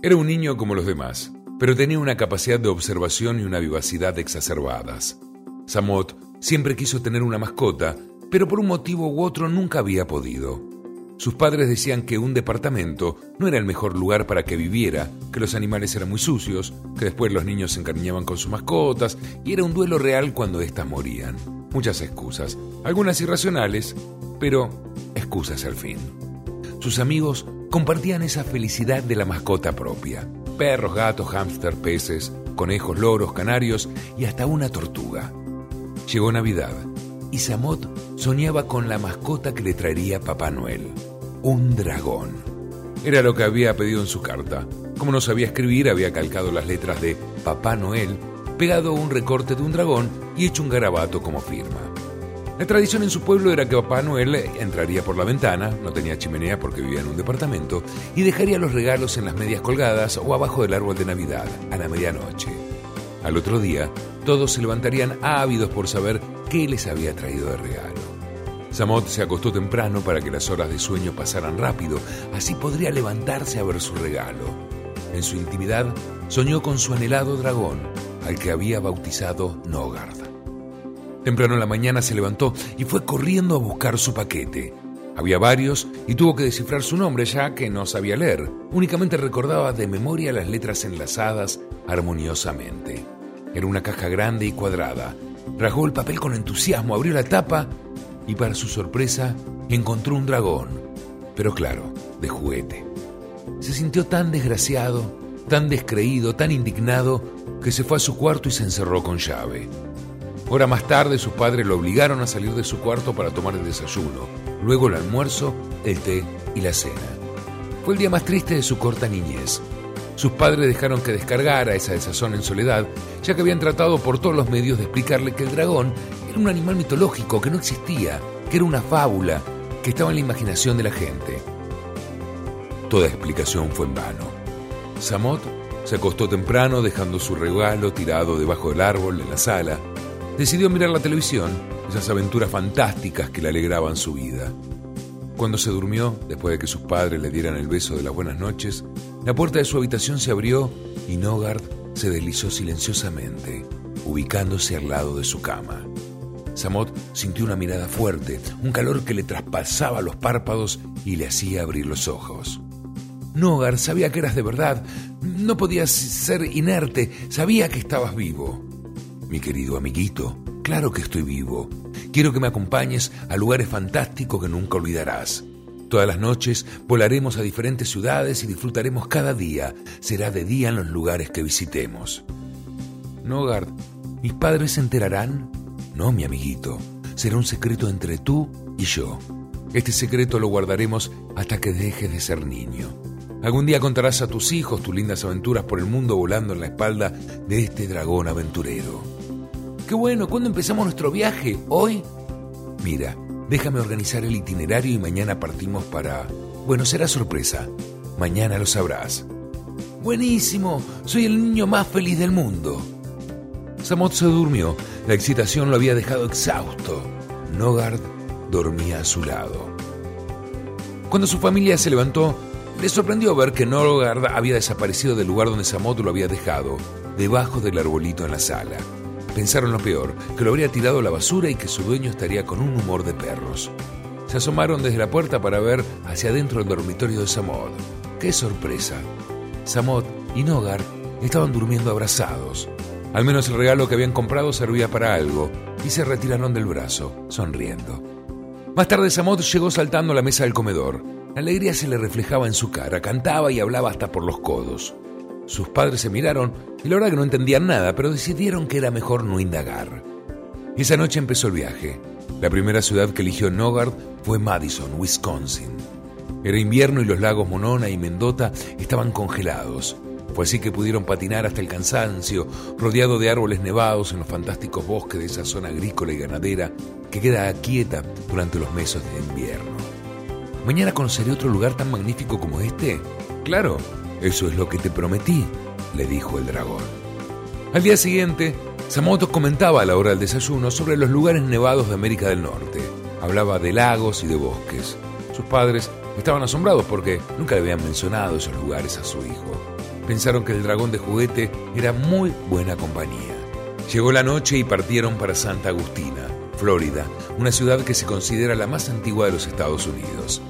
Era un niño como los demás, pero tenía una capacidad de observación y una vivacidad exacerbadas. Samot siempre quiso tener una mascota, pero por un motivo u otro nunca había podido. Sus padres decían que un departamento no era el mejor lugar para que viviera, que los animales eran muy sucios, que después los niños se encariñaban con sus mascotas y era un duelo real cuando éstas morían. Muchas excusas, algunas irracionales, pero excusas al fin. Sus amigos compartían esa felicidad de la mascota propia. Perros, gatos, hámster, peces, conejos, loros, canarios y hasta una tortuga. Llegó Navidad y Samot soñaba con la mascota que le traería Papá Noel, un dragón. Era lo que había pedido en su carta. Como no sabía escribir, había calcado las letras de Papá Noel, pegado un recorte de un dragón y hecho un garabato como firma. La tradición en su pueblo era que Papá Noel entraría por la ventana, no tenía chimenea porque vivía en un departamento, y dejaría los regalos en las medias colgadas o abajo del árbol de Navidad, a la medianoche. Al otro día, todos se levantarían ávidos por saber qué les había traído de regalo. Samot se acostó temprano para que las horas de sueño pasaran rápido, así podría levantarse a ver su regalo. En su intimidad, soñó con su anhelado dragón, al que había bautizado Nogard. Temprano en la mañana se levantó y fue corriendo a buscar su paquete. Había varios y tuvo que descifrar su nombre ya que no sabía leer. Únicamente recordaba de memoria las letras enlazadas armoniosamente. Era una caja grande y cuadrada. Rasgó el papel con entusiasmo, abrió la tapa y para su sorpresa encontró un dragón, pero claro, de juguete. Se sintió tan desgraciado, tan descreído, tan indignado, que se fue a su cuarto y se encerró con llave. Hora más tarde sus padres lo obligaron a salir de su cuarto para tomar el desayuno, luego el almuerzo, el té y la cena. Fue el día más triste de su corta niñez. Sus padres dejaron que descargara esa desazón en soledad, ya que habían tratado por todos los medios de explicarle que el dragón era un animal mitológico que no existía, que era una fábula, que estaba en la imaginación de la gente. Toda explicación fue en vano. Samot se acostó temprano dejando su regalo tirado debajo del árbol en la sala decidió mirar la televisión, esas aventuras fantásticas que le alegraban su vida. Cuando se durmió, después de que sus padres le dieran el beso de las buenas noches, la puerta de su habitación se abrió y Nogard se deslizó silenciosamente, ubicándose al lado de su cama. Samot sintió una mirada fuerte, un calor que le traspasaba los párpados y le hacía abrir los ojos. Nogard sabía que eras de verdad, no podías ser inerte, sabía que estabas vivo. Mi querido amiguito, claro que estoy vivo. Quiero que me acompañes a lugares fantásticos que nunca olvidarás. Todas las noches volaremos a diferentes ciudades y disfrutaremos cada día. Será de día en los lugares que visitemos. Nogard, ¿mis padres se enterarán? No, mi amiguito. Será un secreto entre tú y yo. Este secreto lo guardaremos hasta que dejes de ser niño. Algún día contarás a tus hijos tus lindas aventuras por el mundo volando en la espalda de este dragón aventurero. Qué bueno, ¿cuándo empezamos nuestro viaje? ¿Hoy? Mira, déjame organizar el itinerario y mañana partimos para... Bueno, será sorpresa. Mañana lo sabrás. Buenísimo, soy el niño más feliz del mundo. Samot se durmió. La excitación lo había dejado exhausto. Nogard dormía a su lado. Cuando su familia se levantó, le sorprendió ver que Nogard había desaparecido del lugar donde Samot lo había dejado, debajo del arbolito en la sala. Pensaron lo peor, que lo habría tirado a la basura y que su dueño estaría con un humor de perros. Se asomaron desde la puerta para ver hacia adentro del dormitorio de Samod. ¡Qué sorpresa! Samod y Nogar estaban durmiendo abrazados. Al menos el regalo que habían comprado servía para algo, y se retiraron del brazo, sonriendo. Más tarde Samod llegó saltando a la mesa del comedor. La alegría se le reflejaba en su cara, cantaba y hablaba hasta por los codos. Sus padres se miraron y la verdad que no entendían nada, pero decidieron que era mejor no indagar. Esa noche empezó el viaje. La primera ciudad que eligió Nogard fue Madison, Wisconsin. Era invierno y los lagos Monona y Mendota estaban congelados. Fue así que pudieron patinar hasta el cansancio, rodeado de árboles nevados en los fantásticos bosques de esa zona agrícola y ganadera que queda quieta durante los meses de invierno. ¿Mañana conoceré otro lugar tan magnífico como este? Claro, eso es lo que te prometí, le dijo el dragón. Al día siguiente, Samoto comentaba a la hora del desayuno sobre los lugares nevados de América del Norte. Hablaba de lagos y de bosques. Sus padres estaban asombrados porque nunca le habían mencionado esos lugares a su hijo. pensaron que el dragón de juguete era muy buena compañía. Llegó la noche y partieron para Santa Agustina, Florida, una ciudad que se considera la más antigua de los Estados Unidos.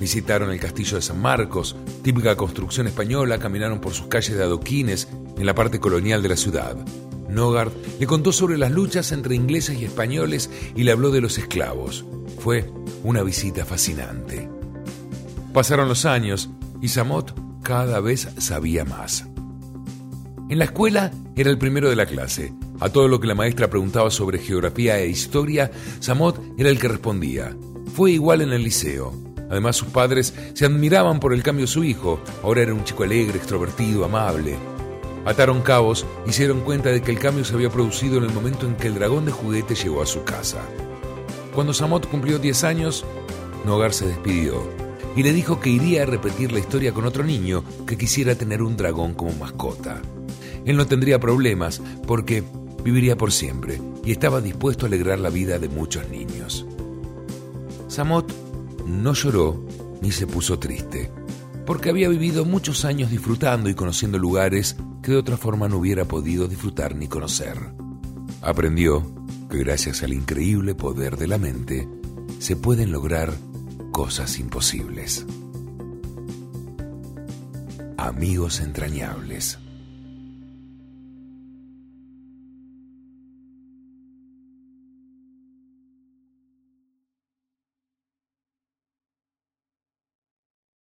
Visitaron el castillo de San Marcos, típica construcción española, caminaron por sus calles de adoquines en la parte colonial de la ciudad. Nogard le contó sobre las luchas entre ingleses y españoles y le habló de los esclavos. Fue una visita fascinante. Pasaron los años y Samot cada vez sabía más. En la escuela era el primero de la clase. A todo lo que la maestra preguntaba sobre geografía e historia, Samot era el que respondía. Fue igual en el liceo. Además, sus padres se admiraban por el cambio de su hijo. Ahora era un chico alegre, extrovertido, amable. Ataron cabos y se cuenta de que el cambio se había producido en el momento en que el dragón de juguete llegó a su casa. Cuando Samot cumplió 10 años, Nogar se despidió y le dijo que iría a repetir la historia con otro niño que quisiera tener un dragón como mascota. Él no tendría problemas porque viviría por siempre y estaba dispuesto a alegrar la vida de muchos niños. Samot no lloró ni se puso triste, porque había vivido muchos años disfrutando y conociendo lugares que de otra forma no hubiera podido disfrutar ni conocer. Aprendió que gracias al increíble poder de la mente se pueden lograr cosas imposibles. Amigos entrañables.